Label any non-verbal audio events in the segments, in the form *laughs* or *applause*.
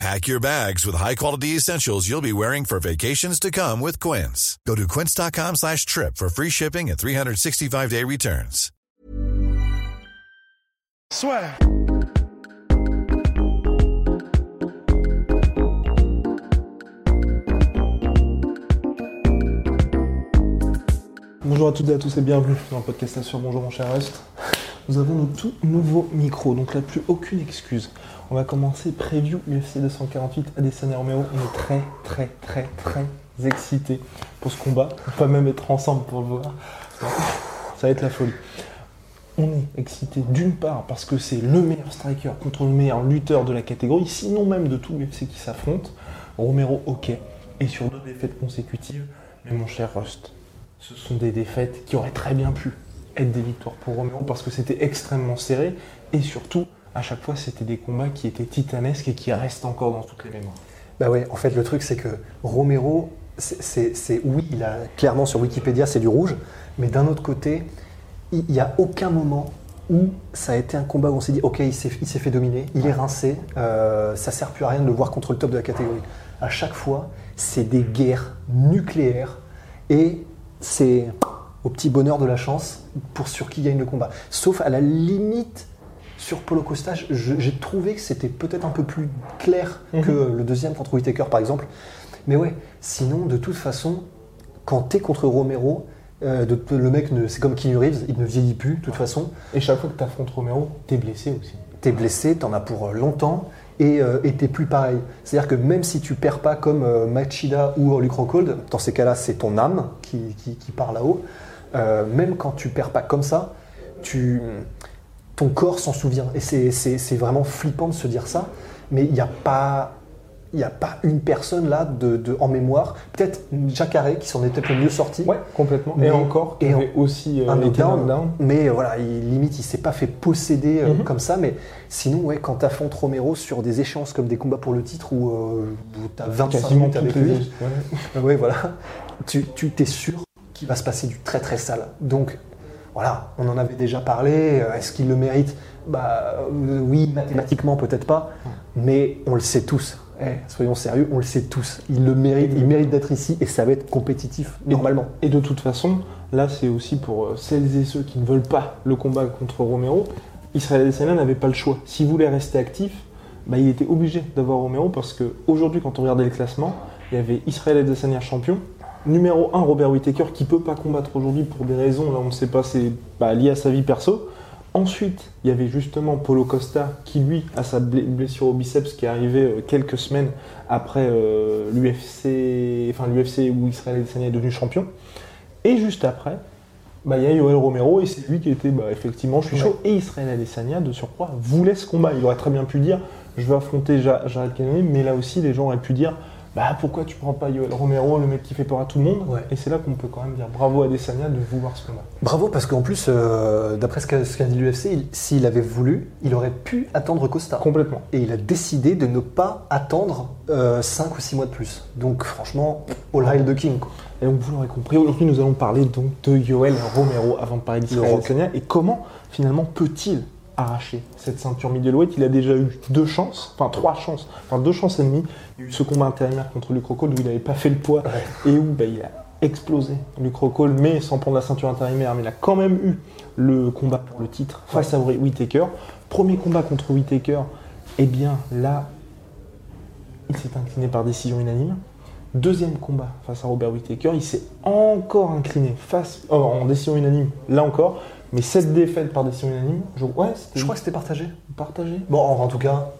Pack your bags with high-quality essentials you'll be wearing for vacations to come with Quince. Go to quince.com slash trip for free shipping and 365-day returns. Soit. Bonjour à toutes et à tous et bienvenue dans le podcast sur Bonjour mon cher Rust. Nous avons nos tout nouveaux micros, donc là plus aucune excuse. On va commencer preview UFC 248 Adesanya Romero. On est très très très très excités pour ce combat. On va même être ensemble pour le voir. Ça va être la folie. On est excité d'une part parce que c'est le meilleur striker contre le meilleur lutteur de la catégorie, sinon même de tout l'UFC qui s'affronte. Romero, ok. Et sur deux défaites consécutives, mais mon cher Rust, ce sont des défaites qui auraient très bien pu être des victoires pour Romero parce que c'était extrêmement serré et surtout, à chaque fois, c'était des combats qui étaient titanesques et qui restent encore dans toutes les mémoires. Bah ouais, en fait, le truc, c'est que Romero, c'est oui, il a clairement sur Wikipédia, c'est du rouge, mais d'un autre côté, il n'y a aucun moment où ça a été un combat où on s'est dit, ok, il s'est fait dominer, il est rincé, euh, ça sert plus à rien de le voir contre le top de la catégorie. À chaque fois, c'est des guerres nucléaires et c'est au petit bonheur de la chance pour sur qui gagne le combat. Sauf à la limite sur Polo Costa, j'ai trouvé que c'était peut-être un peu plus clair Mhm. que le deuxième contre Whitaker par exemple. Mais ouais, sinon de toute façon, quand t'es contre Romero, euh, de- le mec, c'est comme Keanu Reeves, il ne vieillit plus de toute façon. Et chaque fois que tu affrontes Romero, t'es blessé aussi. T'es blessé, t'en as pour euh, longtemps et euh, t'es plus pareil. C'est-à-dire que même si tu perds pas comme euh, Machida ou Luke Rockhold, dans ces cas-là, c'est ton âme qui, qui, qui part là-haut. Euh, même quand tu perds pas comme ça, tu, ton corps s'en souvient. Et c'est- vraiment flippant de se dire ça. Mais il n'y a pas. Il n'y a pas une personne là de, de- en mémoire. Peut-être Jacare qui s'en est peut-être le mieux sorti. Ouais, complètement. Mais- et encore, et avait aussi euh, un été knockdown. mais euh, voilà, il, limite, il s'est pas fait posséder euh, Mhm. comme ça. Mais sinon, ouais, quand tu affrontes Romero sur des échéances comme des combats pour le titre où, tu as 25 Quasiment minutes avec lui, ouais. *laughs* ouais, voilà, tu tu t'es sûr qu'il va se passer du très très sale. Donc voilà, on en avait déjà parlé. euh, Est-ce qu'il le mérite? Bah euh, oui, mathématiquement peut-être pas, mais on le sait tous. Eh, soyons sérieux, on le sait tous. Il le mérite, il mérite d'être ici et ça va être compétitif normalement. Et de toute façon, là, c'est aussi pour euh, celles et ceux qui ne veulent pas le combat contre Romero. Israël Adesanya n'avait pas le choix. S'il voulait rester actif, bah, il était obligé d'avoir Romero parce qu'aujourd'hui, quand on regardait le classement, il y avait Israël Adesanya champion. Numéro 1, Robert Whittaker, qui peut pas combattre aujourd'hui pour des raisons, là on ne sait pas, c'est bah, lié à sa vie perso. Ensuite, il y avait justement Polo Costa qui, lui, a sa bl- blessure au biceps qui est arrivée euh, quelques semaines après euh, l'UFC, enfin l'UFC où Israël Adesanya est devenu champion. Et juste après, bah, il y a Yoel Romero et c'est lui qui était bah, effectivement, je suis chaud. Et Israël Adesanya, de surcroît, voulait ce combat. Il aurait très bien pu dire, je vais affronter Ja- Jared Cannonier, mais là aussi, les gens auraient pu dire, bah pourquoi tu prends pas Yoel Romero, le mec qui fait peur à tout le monde Ouais. Et c'est là qu'on peut quand même dire bravo à Adesanya de vouloir ce combat. Bravo, parce qu'en plus, euh, d'après ce qu'a ce qu'a dit l'UFC, il- s'il avait voulu, il aurait pu attendre Costa. Complètement. Et il a décidé de ne pas attendre 5 ou 6 mois de plus. Donc franchement, all hail the king. quoi. Et donc vous l'aurez compris, aujourd'hui nous allons parler donc de Yoel Romero avant de parler Le d'Israël et comment finalement peut-il arracher cette ceinture middleweight Il a déjà eu deux chances, enfin trois chances, enfin deux chances et demie. Il y a eu ce combat intérimaire contre Luke Rockhold où il n'avait pas fait le poids et où bah, il a explosé Luke Rockhold, mais sans prendre la ceinture intérimaire, mais il a quand même eu le combat pour le titre face à Whittaker. Premier combat contre Whittaker, et bien là, il s'est incliné par décision unanime. Deuxième combat face à Robert Whittaker, il s'est encore incliné face oh, en décision unanime, là encore, mais cette défaite par décision unanime, je, ouais, Je crois que c'était partagé. partagé. Bon, en, en tout cas,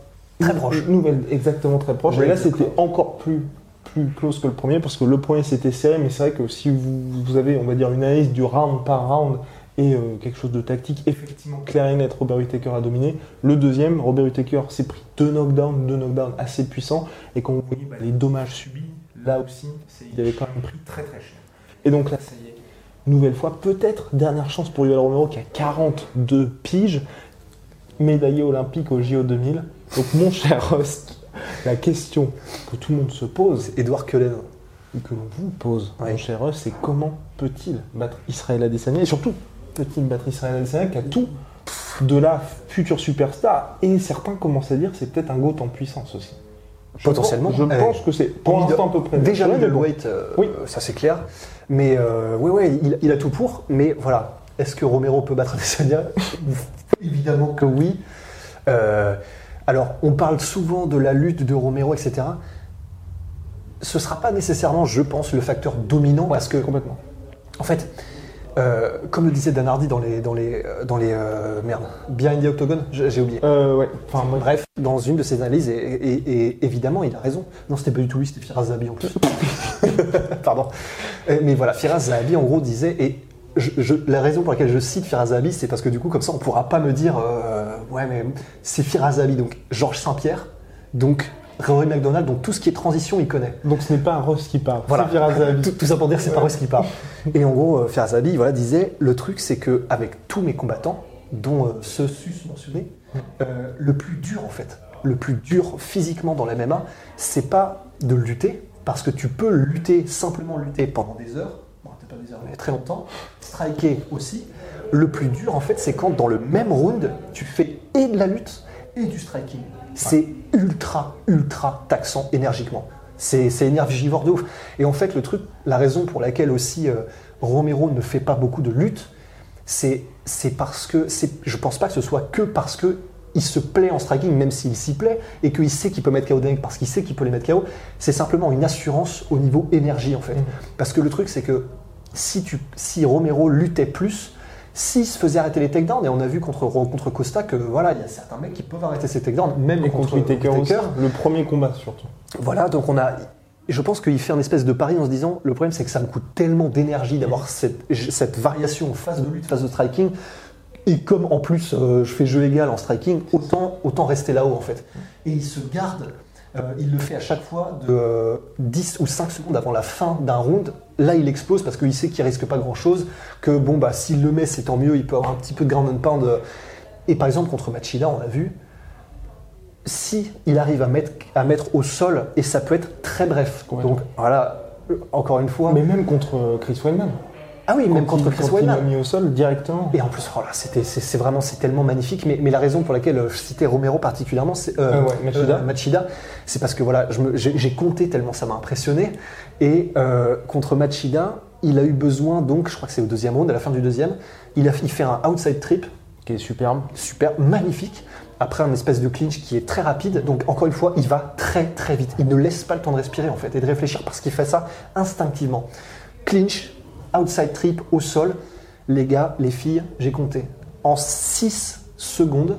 très proche. Nouvelle, exactement très proche. Ouais, et là, c'était encore plus, plus close que le premier, parce que le premier, c'était serré, mais c'est vrai que si vous, vous avez, on va dire, une analyse du round par round et euh, quelque chose de tactique, effectivement, clair et net, Robert Whittaker a dominé. Le deuxième, Robert Whittaker s'est pris deux knockdowns, deux knockdowns assez puissants, et quand vous voyez bah, les dommages subis, là aussi, c'est- il avait quand même pris très très cher. Et donc là, ça y est, nouvelle fois, peut-être dernière chance pour Yoel Romero qui a 42 piges, médaillé olympique au JO 2000. Donc mon cher *laughs* Rost, la question que tout le monde se pose Edouard Cullen. et que l'on vous pose, Ouais. mon cher Rost, c'est comment peut-il battre Israël Adesanya et surtout peut-il battre Israël Adesanya qui a tout de la future superstar? Et certains commencent à dire c'est peut-être un GOAT en puissance aussi. Je Potentiellement. pense- Je Eh, pense que c'est pour l'instant à peu près. Déjà bon. middleweight, euh, Oui. ça c'est clair. Mais euh, oui, il, il a tout pour. Mais voilà, est-ce que Romero peut battre Adesanya? Évidemment que oui. Euh, alors, on parle souvent de la lutte de Romero, etc. Ce sera pas nécessairement, je pense, le facteur dominant parce que complètement. En fait, euh, comme le disait Dan Hardy dans les, dans les, euh, dans les euh, merde, Behind the Octagon, j'ai oublié. Euh, ouais. Enfin, Bref, dans une de ses analyses, et, et- et évidemment, il a raison. Non, c'était pas du tout lui, c'était Firas Zahabi en plus. *laughs* Pardon. Mais voilà, Firas Zahabi, en gros, disait, et je- je- la raison pour laquelle je cite Firas Zahabi, c'est parce que du coup, comme ça, on pourra pas me dire, ouais, mais c'est Firas Zahabi, donc Georges Saint-Pierre, donc Rory McDonald, donc tout ce qui est transition, il connaît. Donc ce n'est pas un Ross qui parle. Voilà. C'est. Tout, tout ça pour dire c'est pas eux qui parle. *laughs* Et en gros, euh, Firas Zahabi, voilà, disait le truc, c'est que avec tous mes combattants, dont euh, ceux sus mentionnés, euh, le plus dur en fait, le plus dur physiquement dans la MMA, c'est pas de lutter, parce que tu peux lutter simplement lutter pendant des heures, bon, pas des heures, mais très longtemps, striker aussi. Le plus dur en fait, c'est quand dans le même round, tu fais et de la lutte et du striking. C'est ultra, ultra taxant énergiquement. C'est énergivore de ouf. Et en fait, le truc, la raison pour laquelle aussi euh, Romero ne fait pas beaucoup de lutte, c'est parce que je pense pas que ce soit que parce que il se plaît en striking, même s'il s'y plaît, et qu'il sait qu'il peut mettre KO mecs parce qu'il sait qu'il peut les mettre KO. C'est simplement une assurance au niveau énergie en fait. Parce que le truc, c'est que si, tu, si Romero luttait plus, s'il se faisait arrêter les takedowns, et on a vu contre, contre Costa que voilà, il y a certains mecs qui peuvent arrêter ces takedowns, même Et contre aussi. Le premier combat surtout. voilà, donc on a. Je pense qu'il fait un espèce de pari en se disant le problème c'est que ça me coûte tellement d'énergie d'avoir cette, cette variation phase de lutte, phase de striking. Et comme en plus euh, je fais jeu égal en striking, autant, autant rester là-haut en fait. Et il se garde, il le fait à chaque fois de euh, 10 ou 5 secondes avant la fin d'un round. Là il explose parce qu'il sait qu'il risque pas grand-chose, que bon bah s'il le met c'est tant mieux, il peut avoir un petit peu de ground and pound. Et par exemple contre Machida on a vu, si il arrive à mettre, à mettre au sol, et ça peut être très bref. Donc voilà, euh, encore une fois. Mais même contre euh, Chris Weidman. Ah oui, même contre il- Chris quand il mis au sol directement. Et en plus, c'était, c'est, vraiment, c'est tellement magnifique. Mais, mais la raison pour laquelle euh, je citais Romero particulièrement, c'est euh, Ah ouais, Machida. Machida, c'est parce que voilà, j'ai, compté tellement ça m'a impressionné. Et euh, contre Machida, il a eu besoin donc, je crois que c'est au deuxième round, à la fin du deuxième, il a il fait un outside trip Qui est superbe. super magnifique. Après un espèce de clinch qui est très rapide, donc encore une fois, il va très très vite. Il ne laisse pas le temps de respirer en fait et de réfléchir parce qu'il fait ça instinctivement. Clinch, outside trip au sol, les gars, les filles, j'ai compté. En 6 secondes,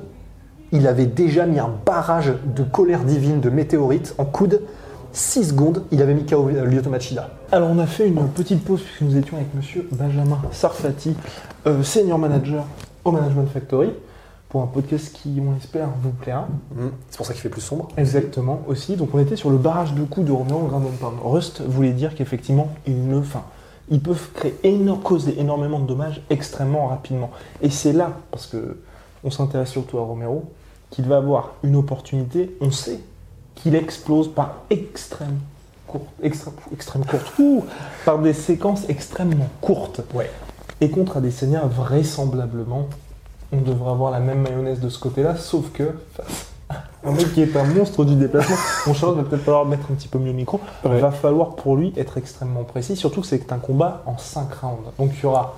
il avait déjà mis un barrage de colère divine, de météorite en coude. 6 secondes, il avait mis KO Lyoto Machida. Alors on a fait une petite pause puisque nous étions avec monsieur Benjamin Sarfati, euh, senior manager au Management Factory, pour un podcast qui, on espère, vous plaira. C'est pour ça qu'il fait plus sombre. Exactement, aussi. Donc on était sur le barrage de coups de Romeo en Grand Pound. Rust voulait dire qu'effectivement, ils ne, enfin, ils peuvent créer causer énormément de dommages extrêmement rapidement. Et c'est là, parce que on s'intéresse surtout à Romero, qu'il va avoir une opportunité. On sait qu'il explose par extrême courte, extrême, extrême courte, *laughs* ouh, par des séquences extrêmement courtes. Ouais. Et contre Adesanya, vraisemblablement, on devrait avoir la même mayonnaise de ce côté-là, sauf que face un mec qui est un monstre du déplacement, mon Charles va peut-être falloir mettre un petit peu mieux le micro, Ouais. va falloir pour lui être extrêmement précis, surtout que c'est un combat en 5 rounds. Donc il y aura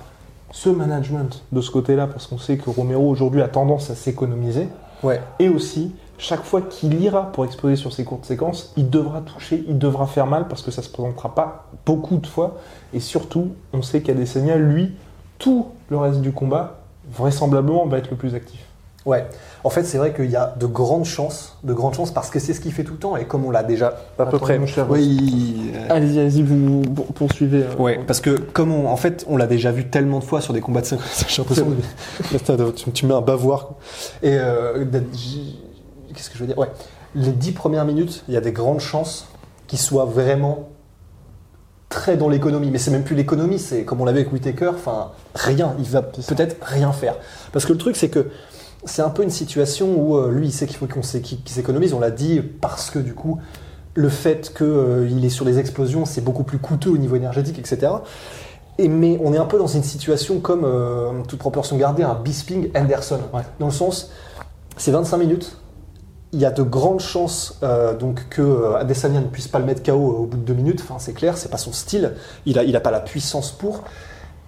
ce management de ce côté-là, parce qu'on sait que Romero aujourd'hui a tendance à s'économiser, Ouais. et aussi, chaque fois qu'il ira pour exploser sur ces courtes séquences, il devra toucher, il devra faire mal parce que ça se présentera pas beaucoup de fois. Et surtout, on sait qu'Adesanya, lui, tout le reste du combat, vraisemblablement, va être le plus actif. Ouais, en fait, c'est vrai qu'il y a de grandes chances, de grandes chances, parce que c'est ce qu'il fait tout le temps, et comme on l'a déjà à peu près. mon cher Oui. euh, Allez-y, allez-y, vous pour- poursuivez. euh, Ouais, parce que comme on, en fait, on l'a déjà vu tellement de fois sur des combats de 5 *laughs* j'ai l'impression que tu, tu mets un bavoir. Et euh, qu'est-ce que je veux dire? Ouais, les 10 premières minutes, il y a des grandes chances qu'il soit vraiment très dans l'économie, mais c'est même plus l'économie, c'est comme on l'avait avec Whitaker, enfin rien, il va peut-être rien faire. Parce que le truc c'est que c'est un peu une situation où euh, lui il sait qu'il faut qu'on qu'il s'économise, on l'a dit, parce que du coup le fait qu'il est sur les explosions c'est beaucoup plus coûteux au niveau énergétique, etc. Et, mais on est un peu dans une situation comme, euh, toute proportion gardée, un Bisping Anderson. Ouais. Dans le sens, c'est 25 minutes, il y a de grandes chances euh, donc que euh, Adesanya ne puisse pas le mettre KO au bout de deux minutes. Enfin, c'est clair, c'est pas son style. Il a, il a pas la puissance pour.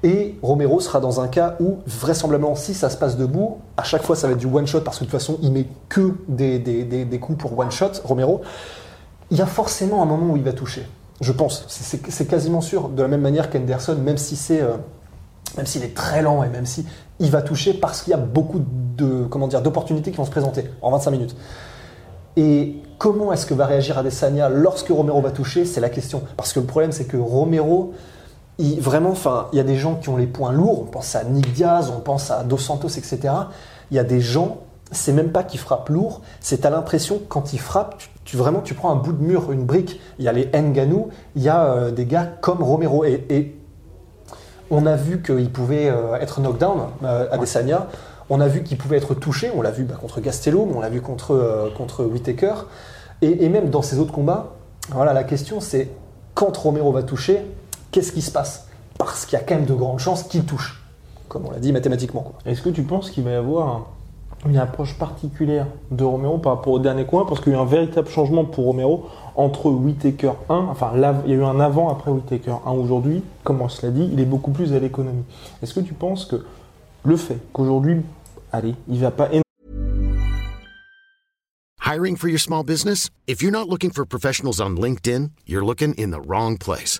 Et Romero sera dans un cas où vraisemblablement, si ça se passe debout, à chaque fois ça va être du one shot parce que de toute façon il met que des, des, des- coups pour one shot. Romero, il y a forcément un moment où il va toucher. Je pense. C'est quasiment sûr. De la même manière qu'Henderson, même si c'est euh, même s'il est très lent et même si il va toucher parce qu'il y a beaucoup de comment dire d'opportunités qui vont se présenter en 25 minutes. Et comment est-ce que va réagir Adesanya lorsque Romero va toucher? C'est la question. Parce que le problème, c'est que Romero, il, vraiment, enfin, il y a des gens qui ont les points lourds. On pense à Nick Diaz, on pense à Dos Santos, etc. Il y a des gens, c'est même pas qu'ils frappent lourd, c'est à l'impression que quand ils frappent, tu, tu- vraiment, tu prends un bout de mur, une brique. Il y a les Nganou, il y a euh, des gars comme Romero. Et, et on a vu qu'il pouvait euh, être knockdown, euh, Adesanya. On a vu qu'il pouvait être touché. On l'a vu bah, contre Gastelum, on l'a vu contre, contre Whitaker. Et, et même dans ces autres combats, voilà, la question c'est quand Romero va toucher, qu'est-ce qui se passe? Parce qu'il y a quand même de grandes chances qu'il touche, comme on l'a dit mathématiquement. Est-ce que tu penses qu'il va y avoir un- une approche particulière de Romero par rapport au dernier combat Parce qu'il y a eu un véritable changement pour Romero entre Whitaker 1, enfin il y a eu un avant après Whitaker 1 aujourd'hui, comme on se l'a dit, il est beaucoup plus à l'économie. Est-ce que tu penses que le fait qu'aujourd'hui, allez, il va pas Hiring for your small business? If you're not looking for professionals on LinkedIn, you're looking in the wrong place.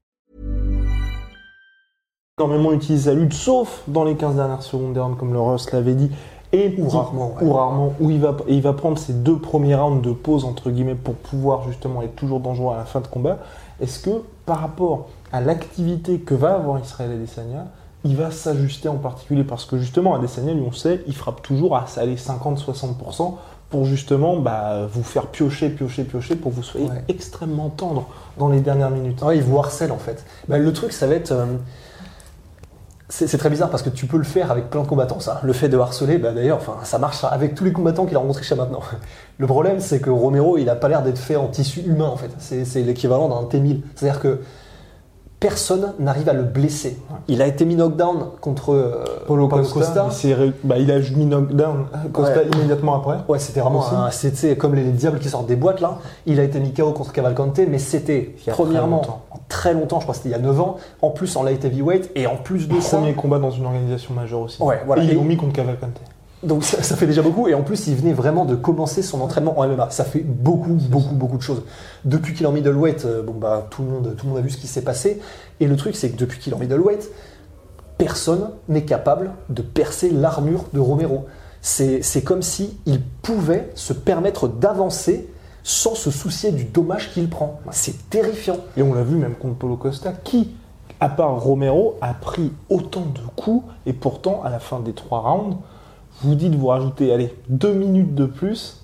Énormément utilisé sa lutte, sauf dans les 15 dernières secondes des rounds, comme le Ross l'avait dit, et Ou rarement, ouais. ou rarement, où il va, et il va prendre ses deux premiers rounds de pause, entre guillemets, pour pouvoir justement être toujours dangereux à la fin de combat. Est-ce que, par rapport à l'activité que va avoir Israël Adesanya, il va s'ajuster en particulier? Parce que justement, Adesanya, lui, on sait, il frappe toujours à aller 50-60% pour justement bah, vous faire piocher, piocher, piocher, pour que vous soyez Ouais. extrêmement tendre dans les dernières minutes. Ouais, il vous harcèle en fait. Bah, le truc, ça va être. euh, c'est très bizarre parce que tu peux le faire avec plein de combattants, ça. Le fait de harceler, bah, d'ailleurs, enfin, ça marche avec tous les combattants qu'il a rencontrés jusqu'à maintenant. *laughs* Le problème, c'est que Romero, il a pas l'air d'être fait en tissu humain, en fait. C'est c'est l'équivalent d'un T1000. C'est-à-dire que personne n'arrive à le blesser. Il a été mis knockdown contre euh, Paulo Costa, ré- bah, il a mis knockdown Costa Ouais. immédiatement après. Ouais, c'était vraiment un- c'était comme les, les diables qui sortent des boîtes là. Il a été mis KO contre Cavalcante, mais c'était a très premièrement longtemps. en très longtemps, je crois que c'était il y a 9 ans, en plus en light heavyweight et en plus de ça. Premier combat dans une organisation majeure aussi. Ouais, voilà. Et ils l'ont mis contre Cavalcante. Donc ça, ça fait déjà beaucoup et en plus il venait vraiment de commencer son entraînement en MMA. Ça fait beaucoup, beaucoup, beaucoup de choses. Depuis qu'il est en middleweight, euh, bon bah tout le monde, tout le monde a vu ce qui s'est passé. Et le truc c'est que depuis qu'il est en middleweight, personne n'est capable de percer l'armure de Romero. C'est c'est comme si il pouvait se permettre d'avancer sans se soucier du dommage qu'il prend. C'est terrifiant. Et on l'a vu même contre Paulo Costa, qui, à part Romero, a pris autant de coups, et pourtant, à la fin des trois rounds, vous dites vous rajoutez, allez, deux minutes de plus,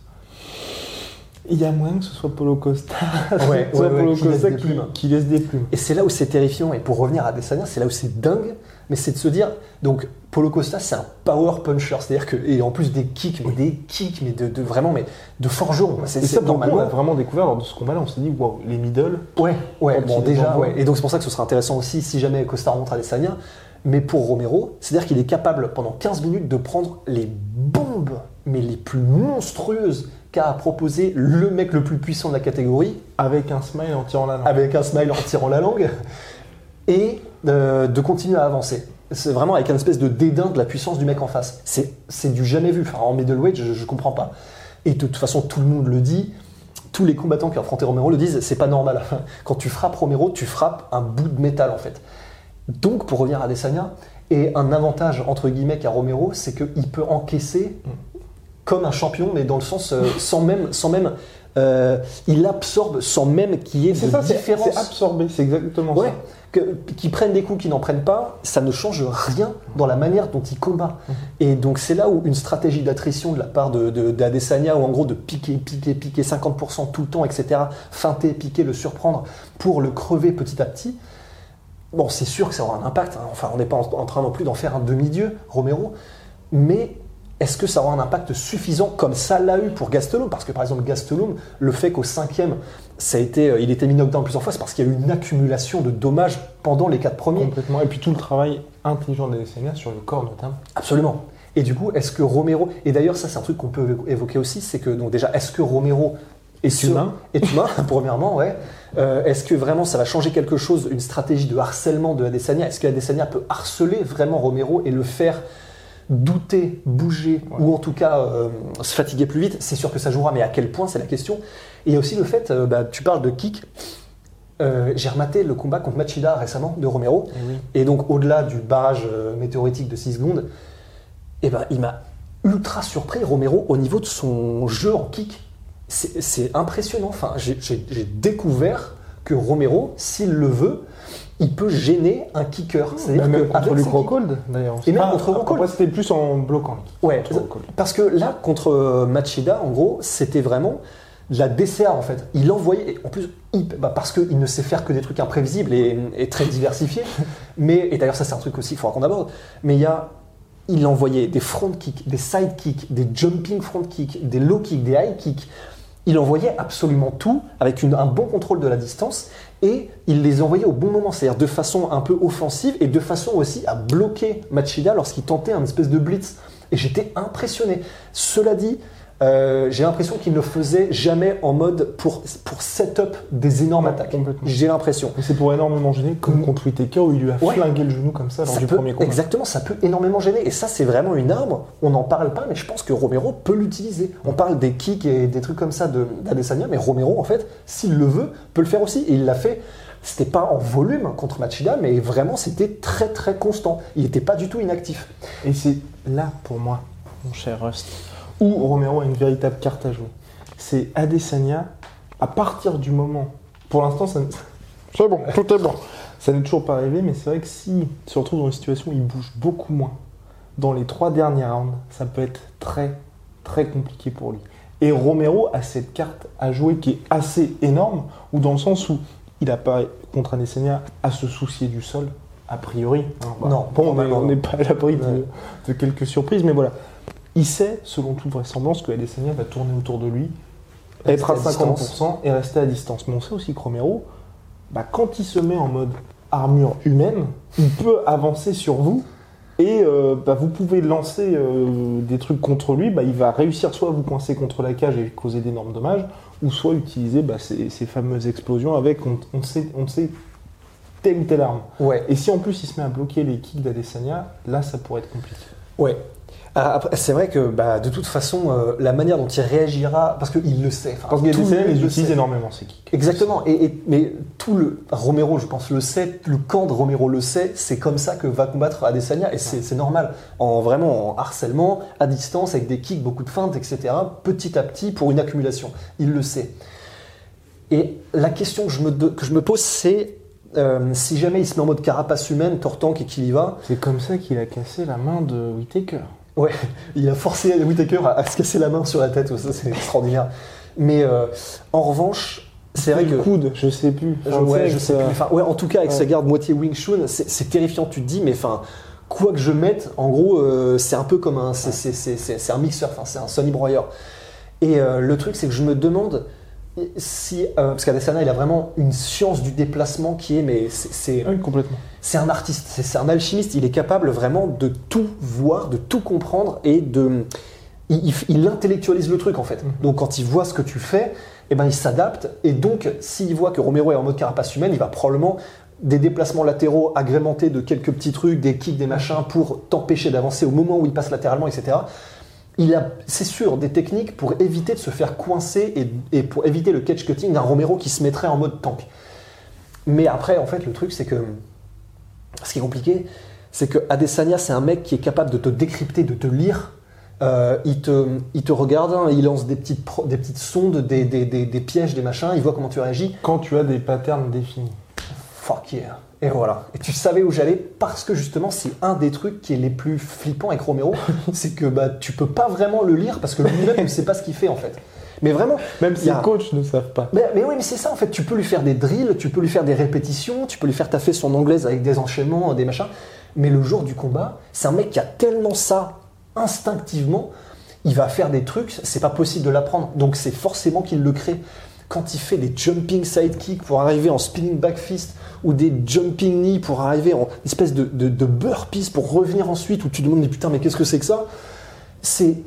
il y a moyen que ce soit Paulo Costa, *laughs* Ouais, ce soit ouais, ouais, Paulo qui laisse Costa des qui, plumes. qui laisse des plumes. Et c'est là où c'est terrifiant. Et pour revenir à Adesanya, c'est là où c'est dingue. Mais c'est de se dire, donc Paulo Costa, c'est un power puncher, c'est-à-dire que et en plus des kicks, mais des kicks, mais de, de vraiment, mais de forgeron. C'est Et ça, coup, on normalement. a vraiment découvert lors de ce combat-là, on s'est dit, waouh, les middle, Ouais, ouais, bon déjà, ouais. Et donc c'est pour ça que ce sera intéressant aussi si jamais Costa rencontre Adesanya. Mais pour Romero, c'est-à-dire qu'il est capable pendant 15 minutes de prendre les bombes, mais les plus monstrueuses qu'a proposé le mec le plus puissant de la catégorie, avec un smile en tirant la langue. avec un smile en tirant la langue, et euh, de continuer à avancer. C'est vraiment avec une espèce de dédain de la puissance du mec en face. C'est c'est du jamais vu. Enfin, en middleweight, je, je comprends pas. Et de toute façon, tout le monde le dit. Tous les combattants qui ont affronté Romero le disent, c'est pas normal. *laughs* Quand tu frappes Romero, tu frappes un bout de métal en fait. Donc, pour revenir à Adesanya, Et un avantage, entre guillemets, qu'a Romero, c'est qu'il peut encaisser comme un champion, mais dans le sens euh, sans même. Sans même euh, il absorbe sans même qu'il y ait de ça, c'est différence. c'est absorbé, c'est exactement Ouais, ça. que- qu'ils prennent des coups, qu'ils n'en prennent pas, ça ne change rien dans la manière dont ils combattent. Mhm. Et donc c'est là où une stratégie d'attrition de la part de, de, d'Adesanya, ou en gros de piquer, piquer, piquer 50% tout le temps, etc., feinter, piquer, le surprendre pour le crever petit à petit, bon c'est sûr que ça aura un impact. hein. Enfin on n'est pas en, en train non plus d'en faire un demi-dieu, Romero, mais est-ce que ça aura un impact suffisant comme ça l'a eu pour Gastelum? Parce que par exemple Gastelum, le fait qu'au cinquième, ça a été, euh, il était mis knockdown plusieurs fois, c'est parce qu'il y a eu une accumulation de dommages pendant les quatre premiers. Complètement. Et puis tout le travail intelligent d'Adesanya sur le corps notamment. Absolument. Et du coup, est-ce que Romero, et d'ailleurs ça c'est un truc qu'on peut évoquer aussi, c'est que donc déjà, est-ce que Romero est, sur- humain. est humain, premièrement, ouais. Euh, est-ce que vraiment ça va changer quelque chose, une stratégie de harcèlement de Adesanya? Est-ce que Adesanya peut harceler vraiment Romero et le faire douter, bouger, ou en tout cas euh, se fatiguer plus vite? C'est sûr que ça jouera, mais à quel point c'est la question. Et il y a aussi le fait, euh, bah, tu parles de kick. Euh, J'ai rematé le combat contre Machida récemment de Romero. Et oui. Et donc, au-delà du barrage euh, météoritique de 6 secondes, eh ben, il m'a ultra surpris, Romero, au niveau de son jeu en kick. C'est impressionnant. Enfin, j'ai- découvert que Romero, s'il le veut, il peut gêner un kicker. C'est-à-dire Bah, que contre ses Rockhold d'ailleurs. Et même Ah, contre Rockhold. C'était plus en bloquant. Ouais, parce que là, contre euh, Machida, en gros, c'était vraiment de la DCA en fait. Il envoyait, et en plus, il- bah, parce qu'il ne sait faire que des trucs imprévisibles et, et très diversifiés. *laughs* mais, et d'ailleurs, ça, c'est un truc aussi qu'il faudra qu'on aborde. Mais il y a. Il envoyait des front kicks, des side kicks, des jumping front kicks, des low kicks, des high kicks. Il envoyait absolument tout avec un bon contrôle de la distance et il les envoyait au bon moment, c'est-à-dire de façon un peu offensive et de façon aussi à bloquer Machida lorsqu'il tentait un espèce de blitz. Et j'étais impressionné. Cela dit, euh, j'ai l'impression qu'il ne faisait jamais en mode pour, pour set-up des énormes Ouais, attaques. J'ai l'impression. C'est pour énormément gêner, comme contre Whitaker où il lui a Ouais. flingué le genou comme ça lors Ça du peut- premier combat. exactement, ça peut énormément gêner. Et ça, c'est vraiment une arme. On n'en parle pas, mais je pense que Romero peut l'utiliser. On parle des kicks et des trucs comme ça de- d'Adesanya, mais Romero, en fait, s'il le veut, peut le faire aussi. Et il l'a fait. C'était pas en volume contre Machida, mais vraiment, c'était très très constant. Il n'était pas du tout inactif. Et c'est là, pour moi, mon cher Rust, où Romero a une véritable carte à jouer. C'est Adesanya, à partir du moment. Pour l'instant, ça. *laughs* C'est bon, tout est bon. Ça n'est toujours pas arrivé, mais c'est vrai que si il se retrouve dans une situation où il bouge beaucoup moins, dans les trois derniers rounds, ça peut être très, très compliqué pour lui. Et Romero a cette carte à jouer qui est assez énorme, ou dans le sens où il n'a pas, contre Adesanya, à se soucier du sol, a priori. hein. Bah, Non, bon, on n'est pas à l'abri de quelques surprises, mais voilà. Il sait, selon toute vraisemblance, que Adesanya va tourner autour de lui, être à Rester à 50% et rester à distance. Mais on sait aussi que Romero, bah, quand il se met en mode armure humaine, il peut avancer sur vous et euh, bah, vous pouvez lancer euh, des trucs contre lui. Bah, il va réussir soit à vous coincer contre la cage et causer d'énormes dommages, ou soit utiliser bah, ces, ces fameuses explosions avec, on, on sait, on sait, telle ou telle arme. Ouais. Et si en plus il se met à bloquer les kicks d'Adesanya, là ça pourrait être compliqué. Ouais. Ah, C'est vrai que bah, de toute façon, euh, la manière dont il réagira, parce qu'il le sait. Parce les le utilise énormément ces kicks. Exactement. Et, et- mais tout le Romero, je pense, le sait. Le camp de Romero le sait. C'est comme ça que va combattre Adesanya, et c'est normal. En vraiment en harcèlement, à distance, avec des kicks, beaucoup de feintes, etc. Petit à petit, pour une accumulation. Il le sait. Et la question que je me, que je me pose, c'est euh, si jamais il se met en mode carapace humaine, tortank et qu'il y va, C'est comme ça qu'il a cassé la main de Whitaker. Ouais, *laughs* il a forcé Whitaker à, à se casser la main sur la tête, ça c'est extraordinaire. Mais euh, en revanche, c'est vrai que. le coude, je sais plus. Enfin, ouais, je sais plus. Enfin, ouais, en tout cas, avec Ouais. sa garde moitié Wing Chun, c'est terrifiant. Tu te dis, mais enfin, quoi que je mette, en gros, euh, c'est un peu comme un. c'est- un mixeur, enfin, c'est un Sony Broyer. Et le truc, c'est que je me demande si. euh, parce qu'Adesanya, il a vraiment une science du déplacement qui est. Mais c'est- c'est. Oui, complètement. C'est un artiste, c'est un alchimiste, il est capable vraiment de tout voir, de tout comprendre et de. Il, il- il intellectualise le truc en fait. Donc quand il voit ce que tu fais, eh ben, il s'adapte et donc s'il voit que Romero est en mode carapace humaine, il va probablement des déplacements latéraux agrémentés de quelques petits trucs, des kicks, des machins pour t'empêcher d'avancer au moment où il passe latéralement, etc. Il a, c'est sûr, des techniques pour éviter de se faire coincer et, pour éviter le catch cutting d'un Romero qui se mettrait en mode tank. Mais après, en fait, le truc, c'est que ce qui est compliqué, C'est que Adesanya, c'est un mec qui est capable de te décrypter, de te lire. Euh, il, te, regarde, hein, il lance des petites, sondes, des, des- des- des pièges, des machins, il voit comment tu réagis. Quand tu as des patterns définis. Fuck yeah. Et voilà. Et tu savais où j'allais parce que justement, c'est un des trucs qui est les plus flippants avec Romero, *laughs* c'est que bah, tu peux pas vraiment le lire parce que lui-même ne sait pas ce qu'il fait en fait. Mais vraiment, Même si a- les coachs ne savent pas. mais, mais oui, mais c'est ça en fait. Tu peux lui faire des drills, tu peux lui faire des répétitions, tu peux lui faire taffer son anglaise avec des enchaînements, des machins. Mais le jour du combat, c'est un mec qui a tellement ça instinctivement, il va faire des trucs, c'est pas possible de l'apprendre. Donc c'est forcément qu'il le crée. Quand il fait des jumping sidekick pour arriver en spinning back fist ou des jumping knee pour arriver en espèce de, de, burpees pour revenir ensuite où tu te demandes mais putain mais qu'est-ce que c'est que ça? C'est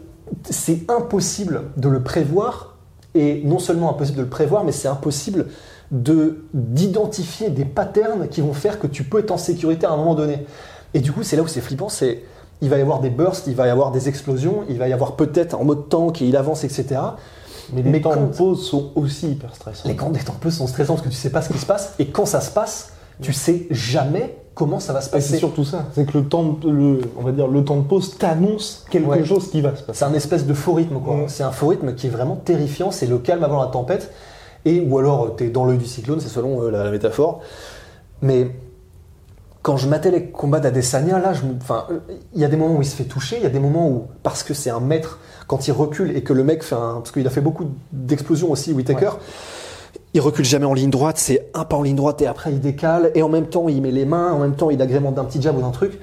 c'est impossible de le prévoir et non seulement impossible de le prévoir mais c'est impossible de d'identifier des patterns qui vont faire que tu peux être en sécurité à un moment donné. Et du coup c'est là où c'est flippant c'est il va y avoir des bursts il va y avoir des explosions il va y avoir peut-être en mode tank et il avance etc Mais les Mais temps quand- de pause sont aussi hyper stressants. les grands temps peu sont stressants parce que tu sais pas ce qui se passe et quand ça se passe tu sais jamais comment ça va se Ah, c'est passer surtout ça, c'est que le temps, de, le, on va dire le temps de pause t'annonce quelque Ouais. chose qui va se passer. C'est un espèce de faux rythme, quoi. Ouais. C'est un faux rythme qui est vraiment terrifiant. C'est le calme avant la tempête. Et, ou alors, tu es dans l'œil du cyclone, c'est selon euh, la, la métaphore. Mais quand je matais les combats d'Adesanya, là, enfin, il y a des moments où il se fait toucher, il y a des moments où, parce que c'est un maître, quand il recule et que le mec fait un. Parce qu'il a fait beaucoup d'explosions aussi, Whitaker. Il recule jamais en ligne droite, c'est un pas en ligne droite et après il décale, et en même temps il met les mains, en même temps il agrémente d'un petit jab ou d'un truc.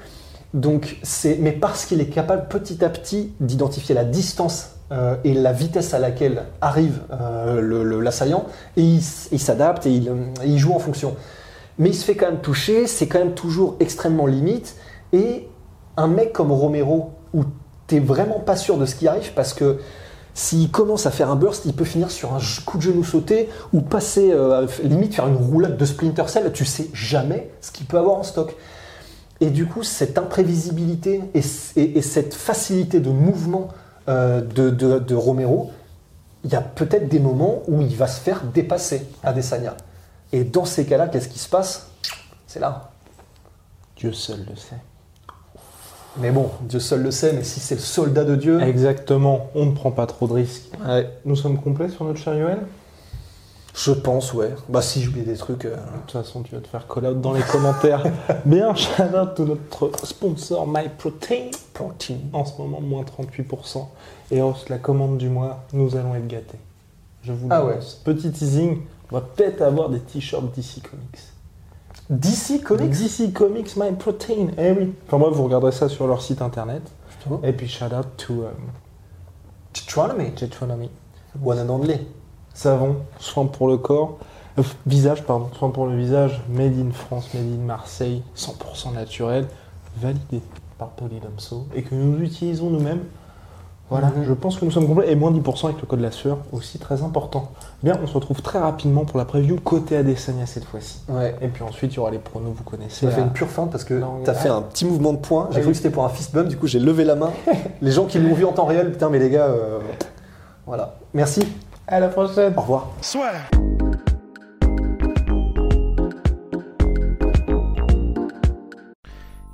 Donc c'est, mais parce qu'il est capable petit à petit d'identifier la distance euh, et la vitesse à laquelle arrive euh, l'assaillant, et il, s'adapte et il joue en fonction. Mais il se fait quand même toucher, c'est quand même toujours extrêmement limite, et un mec comme Romero, où t'es vraiment pas sûr de ce qui arrive, parce que s'il commence à faire un burst, il peut finir sur un coup de genou sauté ou passer, euh, limite faire une roulade de Splinter Cell. Tu sais jamais ce qu'il peut avoir en stock. Et du coup, cette imprévisibilité et, et- et cette facilité de mouvement euh, de Romero, il y a peut-être des moments où il va se faire dépasser à Desania. Et dans ces cas-là, qu'est-ce qui se passe? C'est là. Dieu seul le sait. Mais bon, Dieu seul le sait, mais si c'est le soldat de Dieu. Exactement, on ne prend pas trop de risques. Ouais, Nous sommes complets sur notre cher Yoel je pense, ouais. Bah, si j'oublie des trucs. euh, De toute façon, tu vas te faire call out dans les commentaires. *laughs* Bien, shout out to notre sponsor MyProtein. Protein. En ce moment, moins 38%. Et hausse la commande du mois, nous allons être gâtés. Je vous Ah l'annonce. Petit teasing, on va peut-être avoir des t-shirts DC Comics. DC Comics DC Comics MyProtein, eh oui. Enfin bref, vous regarderez ça sur leur site internet. Et puis shout out to um, Chitronomy. Jetronomy. One and only. Savon, soin pour le corps, euh, visage, pardon, soin pour le visage, made in France, made in Marseille, 100% naturel, validé par Polydomso et que nous utilisons nous-mêmes. Voilà, je pense que nous sommes complets et moins 10% avec le code de la sueur, aussi très important. Bien, on se retrouve très rapidement pour la preview côté Adesanya cette fois-ci. Ouais. Et puis ensuite, il y aura les pronos, vous connaissez. Tu m'as fait une pure feinte parce que t'as fait un petit mouvement de poing. J'ai Ah cru oui. que c'était pour un fist bump, du coup j'ai levé la main. *laughs* les gens qui l'ont vu en temps réel, putain, mais les gars, euh, voilà. Merci. À la prochaine Au revoir.